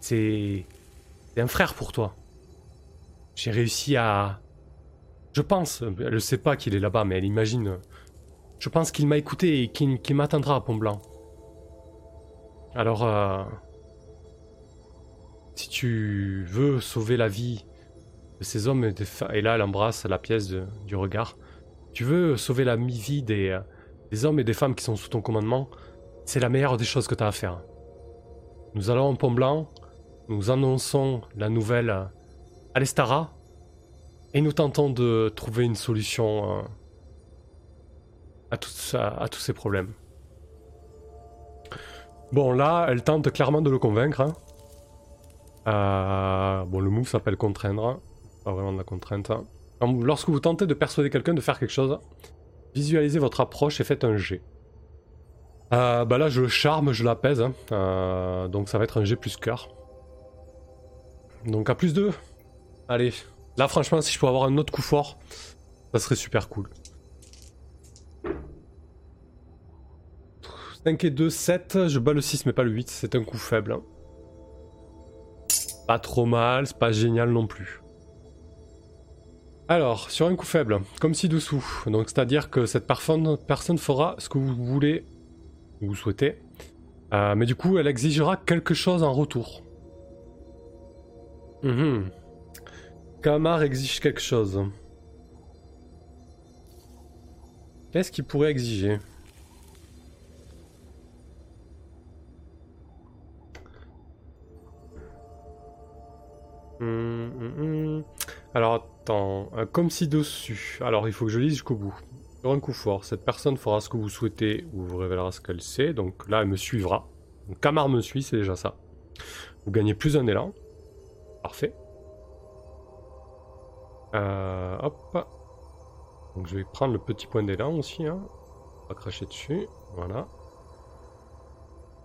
C'est un frère pour toi. J'ai réussi à... Je pense, elle ne sait pas qu'il est là-bas, mais elle imagine. Je pense qu'il m'a écouté et qu'il m'attendra à Pont-Blanc. Alors, euh, si tu veux sauver la vie de ces hommes et, des et là elle embrasse la pièce du regard, tu veux sauver la vie des, des hommes et des femmes qui sont sous ton commandement, c'est la meilleure des choses que tu as à faire. Nous allons en Pont Blanc, nous annonçons la nouvelle à l'Estara, et nous tentons de trouver une solution euh, à, à, tous ces problèmes. Bon, là, elle tente clairement de le convaincre. Hein. Euh, bon, le move s'appelle contraindre. Pas vraiment de la contrainte. Lorsque vous tentez de persuader quelqu'un de faire quelque chose, Visualisez votre approche et faites un G. Euh, bah là, je charme, je l'apaise. Hein. Euh, donc ça va être un G plus cœur. Donc à plus 2. Allez. Là, franchement, si je peux avoir un autre coup fort, ça serait super cool. 5 et 2, 7. Je bats le 6, mais pas le 8. C'est un coup faible. Pas trop mal, c'est pas génial non plus. Alors, sur un coup faible, comme ci-dessous. Donc, c'est-à-dire que cette personne, personne fera ce que vous voulez, ou vous souhaitez. Euh, mais du coup, elle exigera quelque chose en retour. Mmh. Kamar exige quelque chose. Qu'est-ce qu'il pourrait exiger? Hum, hum, hum. Alors, comme ci-dessus. Alors, il faut que je lise jusqu'au bout. Un coup fort, cette personne fera ce que vous souhaitez ou vous révélera ce qu'elle sait. Donc là, elle me suivra. Donc, Kamar me suit, c'est déjà ça. Vous gagnez plus un élan. Parfait. Euh, hop. Donc je vais prendre le petit point d'élan aussi. Hein. On va cracher dessus. Voilà.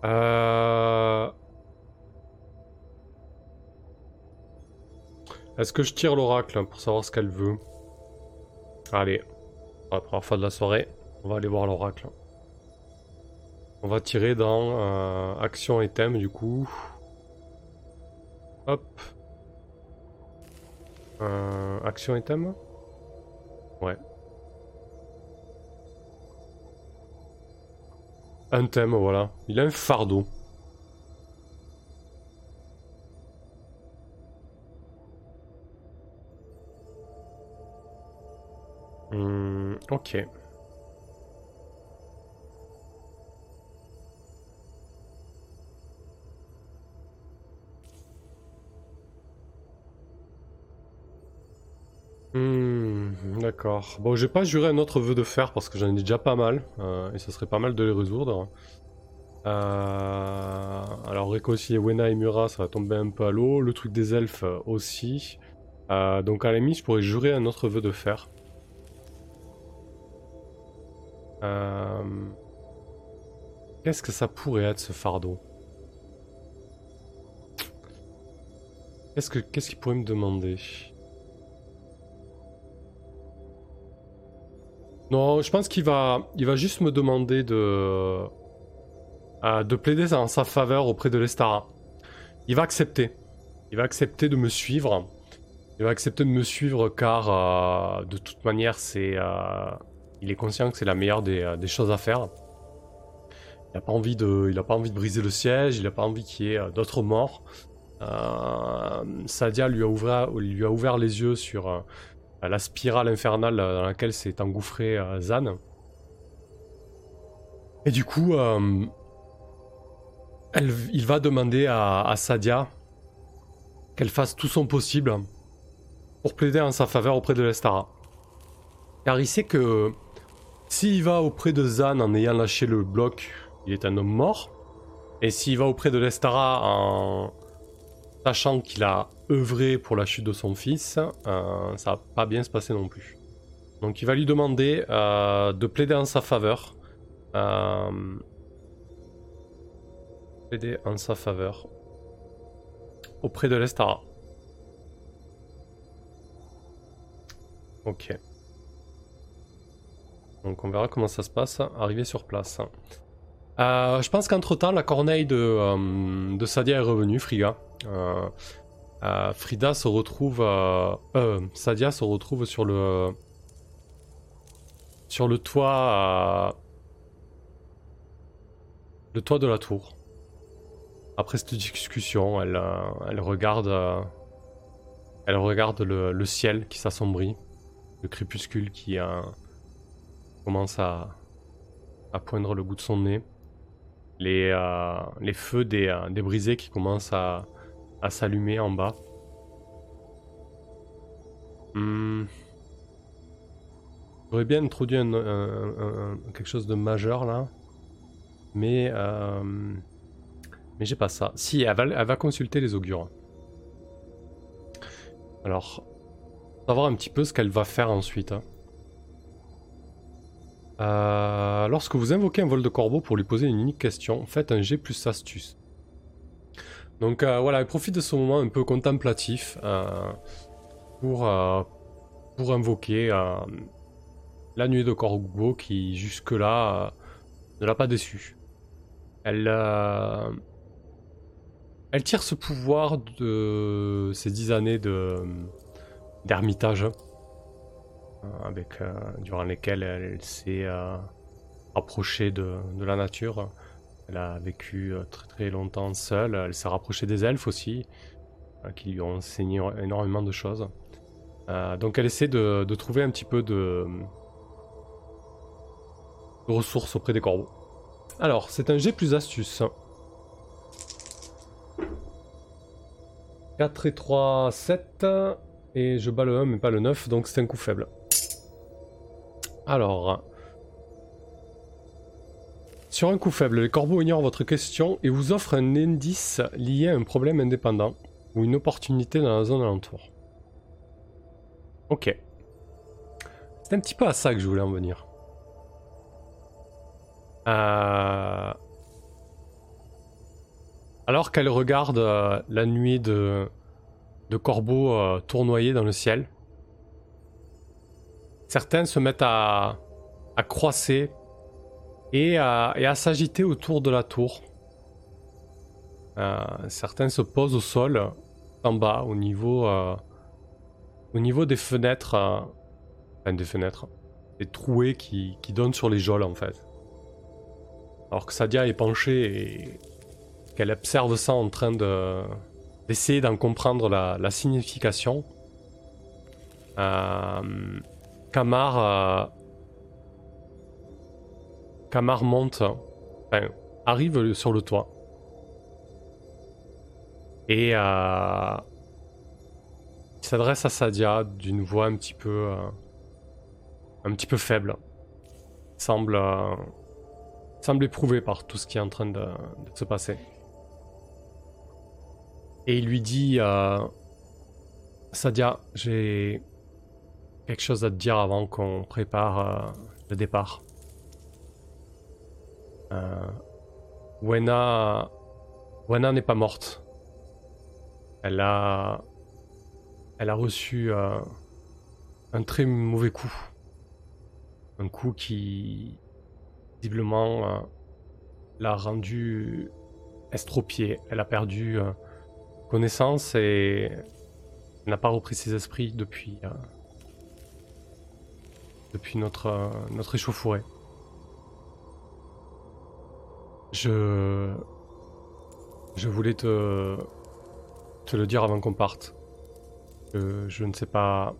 Euh... Est-ce que je tire l'oracle pour savoir ce qu'elle veut? Allez, la première fois de la soirée, on va aller voir l'oracle. On va tirer dans euh, action et thème du coup. Hop. Euh, action et thème Ouais. Un thème, voilà. Il a un fardeau. Ok. Hmm, d'accord. Bon, j'ai pas juré un autre vœu de fer parce que j'en ai déjà pas mal. Euh, et ça serait pas mal de les résoudre. Euh, alors, réconcilier Wena et Mura, ça va tomber un peu à l'eau. Le truc des elfes aussi. Euh, donc, à la limite, je pourrais jurer un autre vœu de fer. Euh, qu'est-ce que ça pourrait être ce fardeau? Qu'est-ce que qu'est-ce qu'il pourrait me demander? Non, je pense qu'il va, il va juste me demander de, euh, de plaider en sa faveur auprès de l'Estara. Il va accepter. Il va accepter de me suivre. Il va accepter de me suivre car euh, de toute manière c'est il est conscient que c'est la meilleure des, euh, choses à faire. il n'a pas, envie de, briser le siège, il n'a pas envie qu'il y ait euh, d'autres morts. Euh, Sadia lui a, ouvert, les yeux sur la spirale infernale dans laquelle s'est engouffré Zan. Et du coup, il va demander à, à Sadia qu'elle fasse tout son possible pour plaider en sa faveur auprès de l'Estara. Car il sait que s'il va auprès de Zan en ayant lâché le bloc, il est un homme mort. Et s'il va auprès de l'Estara en sachant qu'il a œuvré pour la chute de son fils, euh, ça va pas bien se passer non plus. Donc il va lui demander euh, de plaider en sa faveur. Euh, plaider en sa faveur auprès de l'Estara. Ok. Donc on verra comment ça se passe, arrivé sur place. Euh, je pense qu'entre temps, la corneille de, euh, de Sadia est revenue, Friga. Euh, Frida se retrouve. Sadia se retrouve sur le. Sur le toit. le toit de la tour. Après cette discussion, elle, regarde. elle regarde le, le ciel qui s'assombrit. Le crépuscule qui commence à, poindre le bout de son nez les, euh, les feux des, euh, des, brisés qui commencent à, à s'allumer en bas. Hmm. J'aurais bien introduit quelque chose de majeur là. Mais, euh, mais j'ai pas ça. Si, elle va, elle va consulter les augures. Alors, savoir un petit peu ce qu'elle va faire ensuite. Hein. Euh, lorsque vous invoquez un vol de corbeau pour lui poser une unique question, faites un G plus astuce. Donc euh, voilà, il profite de ce moment un peu contemplatif euh, pour, pour invoquer la nuit de corbeau qui jusque-là ne l'a pas déçu. Elle, elle tire ce pouvoir de ces dix années d'ermitage. Avec, euh, durant lesquelles elle s'est euh, rapprochée de, la nature. Elle a vécu très très longtemps seule. Elle s'est rapprochée des elfes aussi, qui lui ont enseigné énormément de choses. donc elle essaie de, trouver un petit peu de, ressources auprès des corbeaux. Alors, c'est un G plus astuce. 4 et 3, 7. Et je bats le 1 mais pas le 9, donc c'est un coup faible. Alors. Sur un coup faible, les corbeaux ignorent votre question et vous offrent un indice lié à un problème indépendant ou une opportunité dans la zone alentour. Ok. C'est un petit peu à ça que je voulais en venir. Euh, alors qu'elle regarde euh, la nuit de, de corbeaux euh, tournoyer dans le ciel, Certains se mettent à, à croisser et à, s'agiter autour de la tour. Euh, certains se posent au sol, en bas, au niveau, euh, des fenêtres. Euh, des fenêtres. Des trouées qui, donnent sur les geôles, en fait. Alors que Sadia est penchée et qu'elle observe ça en train de d'essayer d'en comprendre la, signification. Kamar, Kamar monte, arrive sur le toit. Et euh, il s'adresse à Sadia d'une voix un petit peu, euh, un petit peu faible. semble, euh, semble éprouvé par tout ce qui est en train de se passer. Et il lui dit, Sadia, j'ai quelque chose à te dire avant qu'on prépare euh, le départ. Euh, Wena, Wena n'est pas morte. Elle a, elle a reçu euh, un très mauvais coup. Un coup qui, visiblement, l'a rendue estropiée. Elle a perdu connaissance et n'a pas repris ses esprits depuis, depuis notre, euh, notre échauffourée. Je... Je voulais te... te le dire avant qu'on parte. je ne sais pas...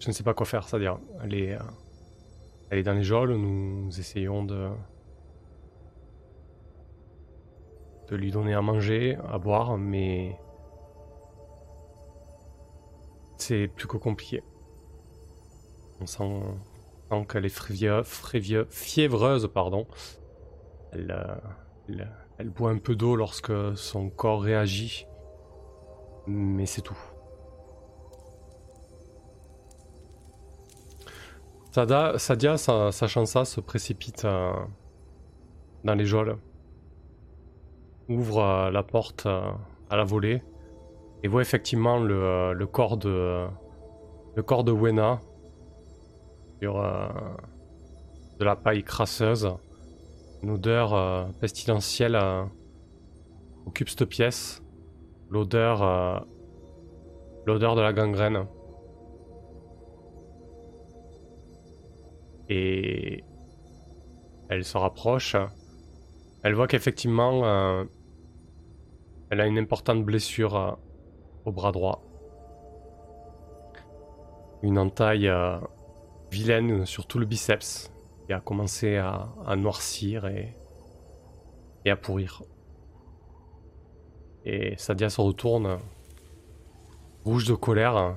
Je ne sais pas quoi faire, c'est-à-dire, est... Euh, dans les geôles, nous essayons de... de lui donner à manger, à boire, mais... C'est plus que compliqué. On sent, qu'elle est fiévreuse, pardon. Euh, elle, boit un peu d'eau lorsque son corps réagit, mais c'est tout. Sadia, Sadia sachant ça, se précipite euh, dans les geôles, ouvre euh, la porte à la volée et voit effectivement le, corps de le corps de Wena sur de la paille crasseuse une odeur euh, pestilentielle euh, occupe cette pièce. L'odeur. Euh, l'odeur de la gangrène. Et. Elle se rapproche. Elle voit qu'effectivement. elle a une importante blessure au bras droit. Une entaille vilaine sur tout le biceps et a commencé à, noircir et, à pourrir. Et Sadia se retourne, rouge de colère.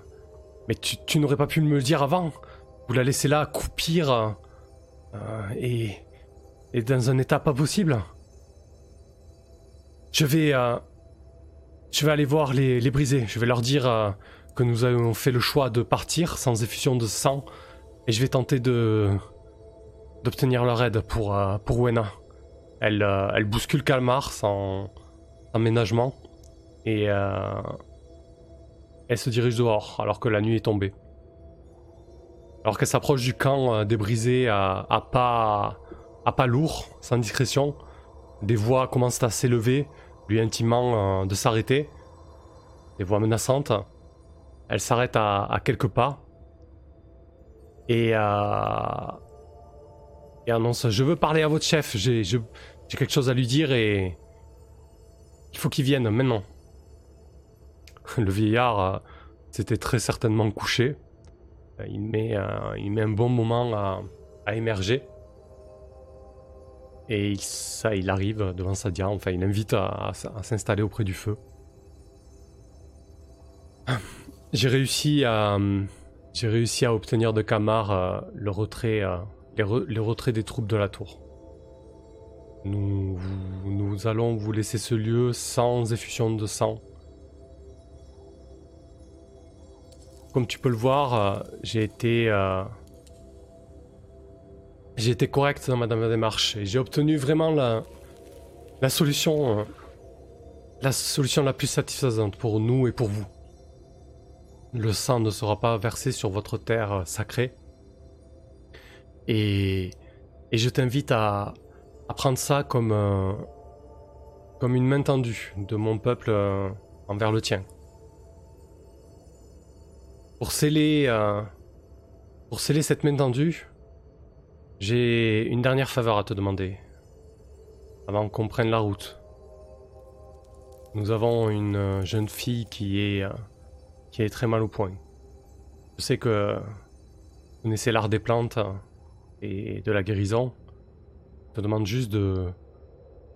Mais tu, n'aurais pas pu me le dire avant Vous la laissez là croupir euh, et, et dans un état pas possible Je vais... Euh, je vais aller voir les, les brisés. Je vais leur dire euh, que nous avons fait le choix de partir sans effusion de sang. Et je vais tenter de, d'obtenir leur aide pour, euh, pour Wena. Elle, euh, elle bouscule Kalmar sans, aménagement et euh, elle se dirige dehors alors que la nuit est tombée. Alors qu'elle s'approche du camp débrisé à, pas, à lourd, sans discrétion, des voix commencent à s'élever, lui intimant de s'arrêter. Des voix menaçantes. Elle s'arrête à, quelques pas. Et, annonce Je veux parler à votre chef, j'ai quelque chose à lui dire et. Il faut qu'il vienne maintenant. Le vieillard euh, s'était très certainement couché. Euh, il met, euh, un bon moment à, émerger. Et il, ça, il arrive devant Sadia, enfin il invite à, s'installer auprès du feu. J'ai réussi à, j'ai réussi à obtenir de Kamar le retrait les, retraits des troupes de la tour. Nous, nous allons vous laisser ce lieu sans effusion de sang. Comme tu peux le voir, euh, j'ai été... Euh, j'ai été correct dans ma, démarche et j'ai obtenu vraiment la, la solution... Euh, la solution la plus satisfaisante pour nous et pour vous. Le sang ne sera pas versé sur votre terre sacrée, et, je t'invite à, prendre ça comme, euh, comme une main tendue de mon peuple euh, envers le tien. Pour sceller, euh, pour sceller cette main tendue, j'ai une dernière faveur à te demander, avant qu'on prenne la route. Nous avons une jeune fille qui est, qui est très mal au point. Je sais que vous connaissez l'art des plantes et de la guérison. Je te demande juste de,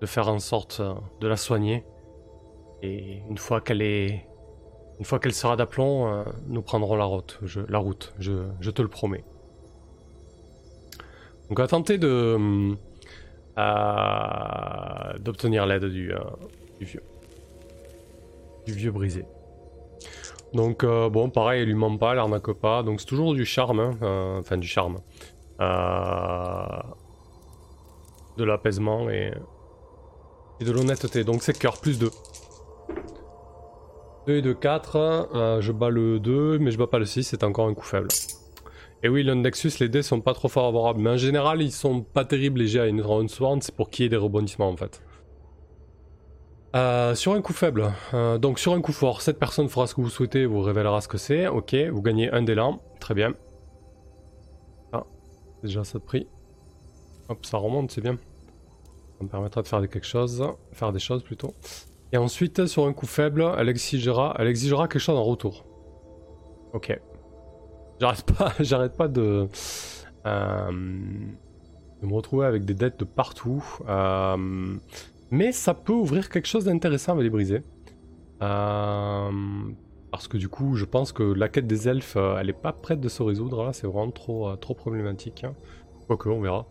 de faire en sorte de la soigner. Et une fois qu'elle est. Une fois qu'elle sera d'aplomb, euh, nous prendrons la route. Je, la route, je, te le promets. Donc on va tenter de. Euh, d'obtenir l'aide du, euh, du vieux. Du vieux brisé. Donc bon, pareil, elle lui ment pas, elle arnaque pas. Donc c'est toujours du charme, hein, enfin du charme. Euh, de l'apaisement et, de l'honnêteté. Donc c'est cœur, plus 2. 2 et 2, 4. Euh, je bats le 2, mais je bats pas le 6, c'est encore un coup faible. Et oui, l'Undexus, les dés sont pas trop favorables. Mais en général, ils sont pas terribles légers à une round c'est pour qu'il y ait des rebondissements en fait. Euh, sur un coup faible, donc sur un coup fort, cette personne fera ce que vous souhaitez, vous révélera ce que c'est. Ok, vous gagnez un d'élan, très bien. Déjà ça de prix. Hop, ça remonte, c'est bien. Ça me permettra de faire des quelque chose, faire des choses plutôt. Et ensuite, sur un coup faible, elle exigera, elle exigera quelque chose en retour. Ok. J'arrête pas, euh, de me retrouver avec des dettes de partout. Euh, mais ça peut ouvrir quelque chose d'intéressant à les briser. Euh, parce que du coup, je pense que la quête des elfes, elle est pas prête de se résoudre là. C'est vraiment trop, trop problématique. Hein. Quoique, on verra.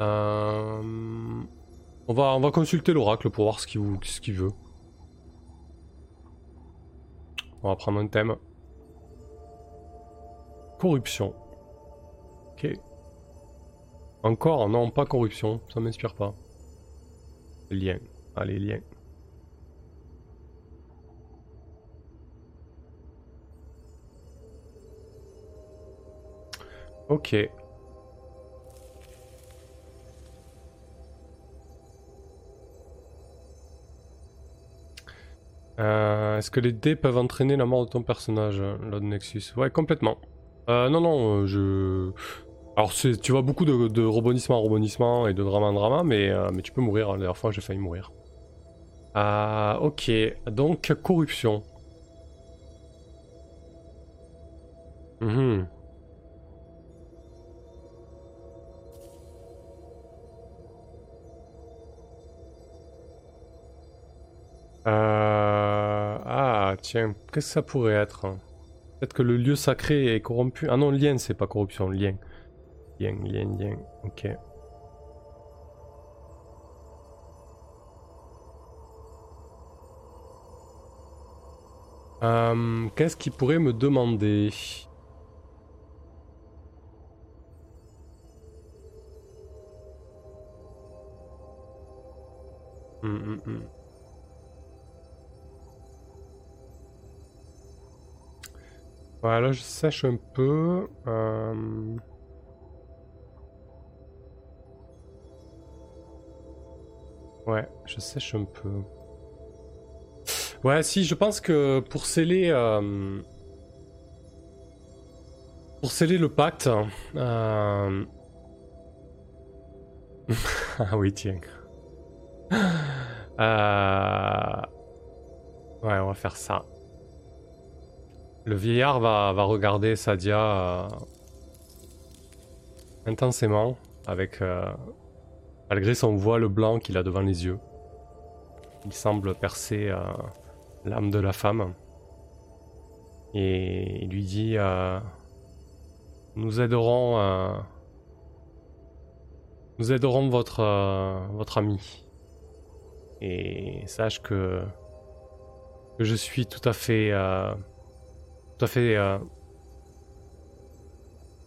on, va, on va consulter l'oracle pour voir ce qu'il ce qu'il veut. On va prendre un thème. Corruption. Ok. Encore? Non, pas corruption. Ça m'inspire pas. Lien. Allez, lien. Ok. Euh, est-ce que les dés peuvent entraîner la mort de ton personnage, Lord Nexus? Ouais, complètement. Euh, non, non, euh, je... Alors, tu vois beaucoup de, rebondissements en rebondissements et de drama en drama, mais, euh, tu peux mourir. La dernière fois, j'ai failli mourir. Ah, ok. Donc, corruption. Mhm. Ah, tiens, qu'est-ce que ça pourrait être? Hein Peut-être que le lieu sacré est corrompu. Ah non, lien, c'est pas corruption, lien. Lien, lien, lien. Ok. Euh, qu'est-ce qu'il pourrait me demander? Hum, hum. Voilà, je sèche un peu. Euh. Ouais, je sèche un peu. Ouais, si, je pense que pour sceller... Euh, pour sceller le pacte... Euh, ah oui, tiens. Ouais, on va faire ça. Le vieillard va, regarder Sadia euh, intensément, avec euh, malgré son voile blanc qu'il a devant les yeux. Il semble percer euh, l'âme de la femme. Et il lui dit Nous aiderons. nous aiderons votre, votre ami. Et sache que, que je suis tout à fait tout à fait euh,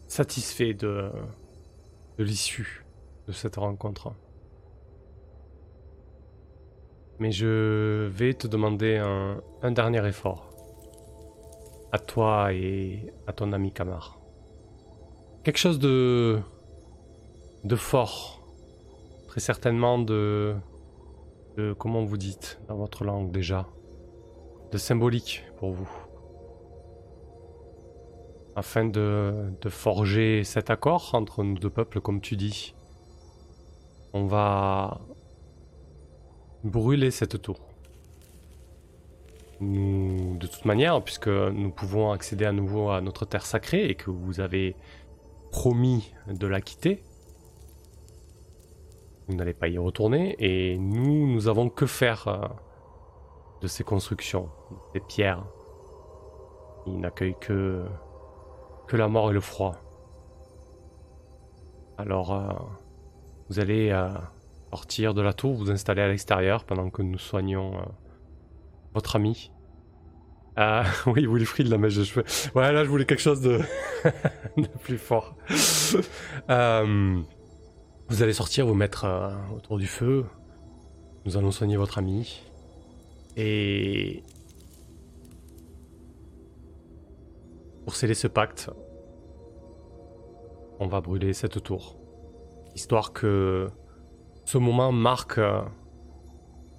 satisfait de, de l'issue de cette rencontre. Mais je vais te demander un, dernier effort. À toi et à ton ami Kamar. Quelque chose de. de fort. Très certainement de. de. comment vous dites dans votre langue déjà. De symbolique pour vous afin de, forger cet accord entre nos deux peuples, comme tu dis. On va brûler cette tour. De toute manière, puisque nous pouvons accéder à nouveau à notre terre sacrée et que vous avez promis de la quitter, vous n'allez pas y retourner et nous, nous avons que faire euh, de ces constructions, des pierres. Ils n'accueillent que que la mort et le froid. Alors, euh, vous allez euh, sortir de la tour, vous installer à l'extérieur pendant que nous soignons euh, votre ami. oui, Wilfried, la mèche de cheveux. Ouais, là, je voulais quelque chose de, de plus fort. vous allez sortir, vous mettre autour du feu. Nous allons soigner votre ami. Et Pour sceller ce pacte, on va brûler cette tour. Histoire que ce moment marque euh,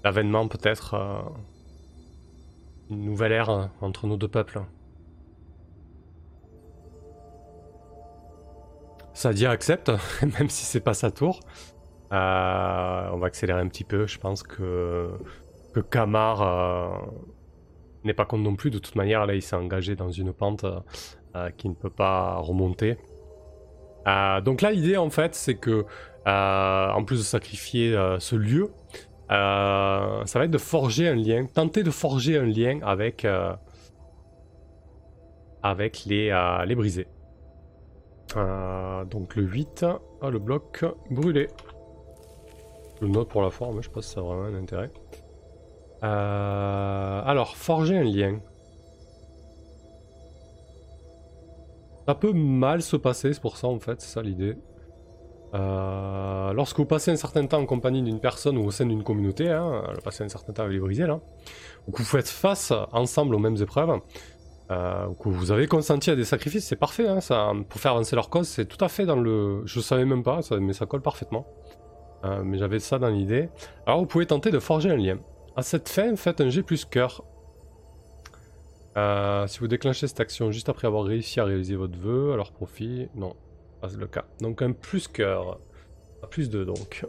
l'avènement peut-être euh, une nouvelle ère entre nos deux peuples. Sadia accepte, même si c'est pas sa tour. Euh, on va accélérer un petit peu. Je pense que, que Kamar euh, n'est pas compte non plus. De toute manière, là, il s'est engagé dans une pente euh, qui ne peut pas remonter. Donc là, l'idée, en fait, c'est que, en plus de sacrifier ce lieu, ça va être de forger un lien, tenter de forger un lien avec, avec les, les brisés. donc le 8, ah, le bloc brûlé. Le note pour la forme, je pense que ça a vraiment un intérêt. Euh, alors, forger un lien. Ça peut mal se passer, c'est pour ça en fait, c'est ça l'idée. Euh, lorsque vous passez un certain temps en compagnie d'une personne ou au sein d'une communauté, hein, passer un certain temps avec les brisés là, ou que vous faites face ensemble aux mêmes épreuves, euh, ou que vous avez consenti à des sacrifices, c'est parfait, hein, ça, pour faire avancer leur cause, c'est tout à fait dans le... Je savais même pas, mais ça colle parfaitement. Euh, mais j'avais ça dans l'idée. Alors vous pouvez tenter de forger un lien. À cette fin, faites un G plus cœur. Euh, si vous déclenchez cette action juste après avoir réussi à réaliser votre vœu, alors profit, non, pas le cas. Donc un plus cœur, plus 2 donc.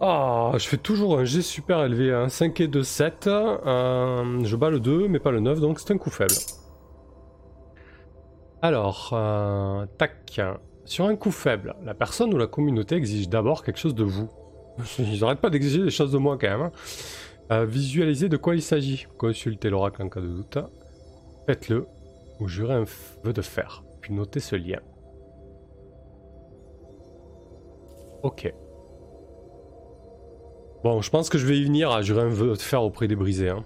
Ah, je fais toujours un G super élevé, un 5 et 2, 7. Euh, je bats le 2, mais pas le 9, donc c'est un coup faible. Alors, euh, tac. Sur un coup faible, la personne ou la communauté exige d'abord quelque chose de vous. Ils n'arrêtent pas d'exiger des choses de moi quand même. Hein. Euh, visualisez de quoi il s'agit. Consultez l'oracle en cas de doute. Faites-le ou jurez un vœu de faire. Puis notez ce lien. Ok. Bon, je pense que je vais y venir à jurer un vœu de faire auprès des brisés. Hein.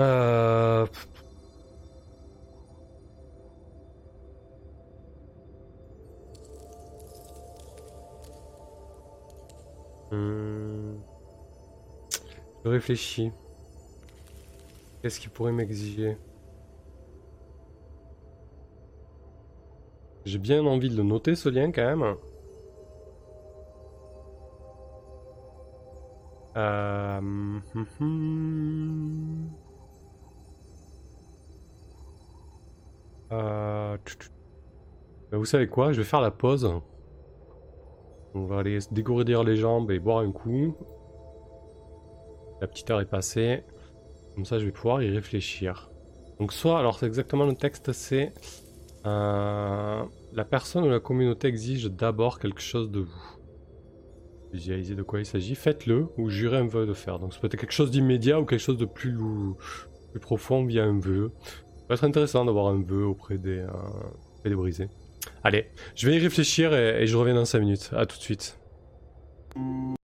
Euh... Hmm. Je réfléchis. Qu'est-ce qui pourrait m'exiger? J'ai bien envie de le noter ce lien quand même. Euh... Hmm, hmm, euh... Vous savez quoi? Je vais faire la pause. On va aller se dégourdir les jambes et boire un coup. La petite heure est passée. Comme ça, je vais pouvoir y réfléchir. Donc soit, alors c'est exactement le texte, c'est... Euh, la personne ou la communauté exige d'abord quelque chose de vous. Visualisez de quoi il s'agit, faites-le ou jurez un vœu de faire. Donc ça peut être quelque chose d'immédiat ou quelque chose de plus, plus profond via un vœu. Ça peut être intéressant d'avoir un vœu auprès des, euh, auprès des brisés. Allez, je vais y réfléchir et, je reviens dans 5 minutes. A tout de suite.